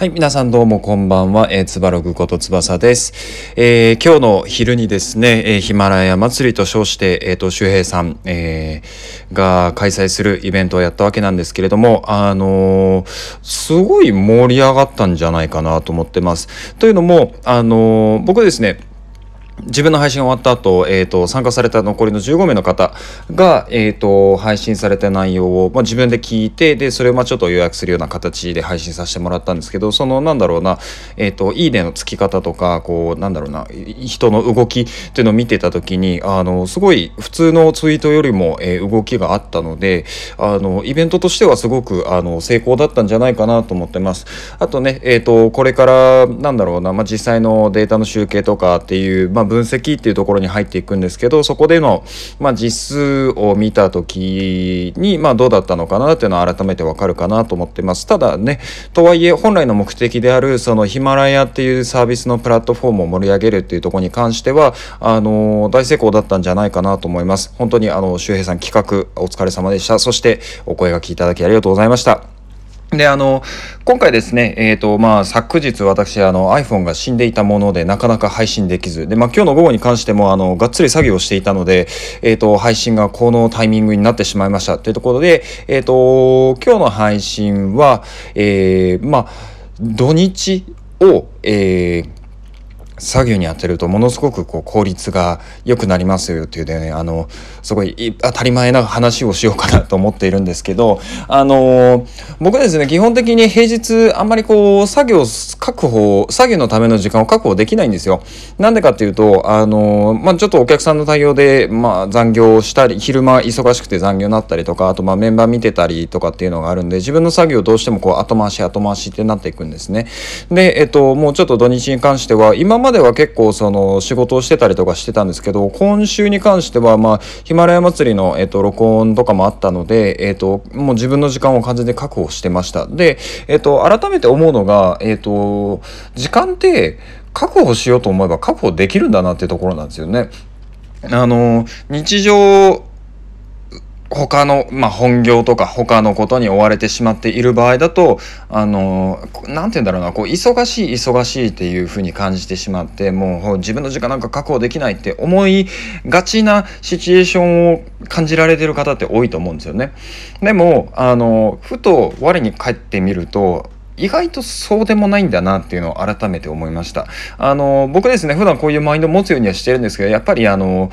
はい、皆さんどうもこんばんは。えー、つばろぐことつばさです。えー、今日の昼にですね、えー、ヒマラヤ祭りと称して、えっ、ー、と、周平さん、えー、が開催するイベントをやったわけなんですけれども、あのー、すごい盛り上がったんじゃないかなと思ってます。というのも、あの、僕ですね、自分の配信終わった後、えーと、参加された残りの15名の方が、えーと、配信された内容を、まあ、自分で聞いてでそれをまあちょっと予約するような形で配信させてもらったんですけどそのなんだろうな、えーと、いいねのつき方とかこうなんだろうな人の動きっていうのを見てた時にあのすごい普通のツイートよりも、えー、動きがあったのであのイベントとしてはすごくあの成功だったんじゃないかなと思ってます。あとね、えー、とこれからなんだろうな、まあ、実際のデータの集計とかっていう、まあ分析っていうところに入っていくんですけどそこでの、まあ、実数を見た時に、まあ、どうだったのかなっていうのは改めてわかるかなと思ってます。ただねとはいえ本来の目的であるそのヒマラヤっていうサービスのプラットフォームを盛り上げるっていうところに関してはあの大成功だったんじゃないかなと思います。本当にあの周平さん企画お疲れ様でした。そしてお声がけいただきありがとうございました。で、あの、今回ですね、えっ、ー、と、まあ、昨日私、あの、iPhone が死んでいたもので、なかなか配信できず、で、まあ、今日の午後に関しても、あの、がっつり作業していたので、えっ、ー、と、配信がこのタイミングになってしまいました。というところで、えっ、ー、と、今日の配信は、えー、まあ、土日を、えー、作業に当てるとものすごくこう効率が良くなりますよっていうねあのすごい当たり前な話をしようかなと思っているんですけどあの僕ですね基本的に平日あんまりこう作業確保作業のための時間を確保できないんですよ。なんでかっていうとあの、まあ、ちょっとお客さんの対応で、まあ、残業したり昼間忙しくて残業になったりとかあとまあメンバー見てたりとかっていうのがあるんで自分の作業どうしてもこう後回し後回しってなっていくんですね。でえっともうちょっと土日に関しては今までまでは結構その仕事をしてたりとかしてたんですけど今週に関してはまあヒマラヤ祭りの、えっと、録音とかもあったので、えっと、もう自分の時間を完全に確保してましたで、えっと、改めて思うのが、えっと、時間って確保しようと思えば確保できるんだなっていうところなんですよね。あの日常他の、まあ、本業とか他のことに追われてしまっている場合だと、あの、なんて言うんだろうな、こう、忙しい忙しいっていうふうに感じてしまって、もう自分の時間なんか確保できないって思いがちなシチュエーションを感じられてる方って多いと思うんですよね。でも、あの、ふと我に返ってみると、意外とそうでもないんだなっていうのを改めて思いました。あの、僕ですね、普段こういうマインドを持つようにはしてるんですけど、やっぱりあの、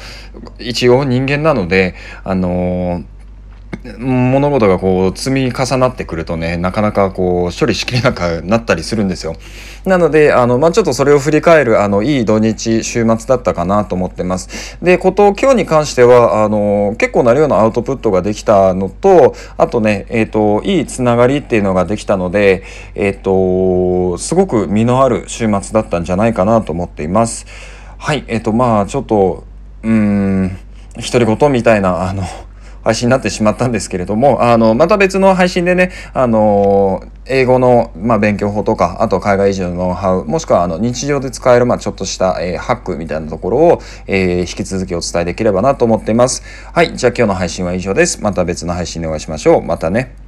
一応人間なので、あの、物事がこう積み重なってくるとねなかなかこう処理しきれなくなったりするんですよ。なのであの、まあ、ちょっとそれを振り返るあのいい土日週末だったかなと思ってます。でこと今日に関してはあの結構な量のアウトプットができたのとあとね、えーと、いいつながりっていうのができたので、えーと、すごく実のある週末だったんじゃないかなと思っています。はいえっ、ー、とまあちょっとうーん独り言みたいなあの配信になってしまったんですけれども、あの、また別の配信でね、あの、英語の、まあ、勉強法とか、あと海外移住のノウハウ、もしくはあの日常で使える、まあ、ちょっとした、えー、ハックみたいなところを、えー、引き続きお伝えできればなと思っています。はい。じゃあ今日の配信は以上です。また別の配信でお会いしましょう。またね。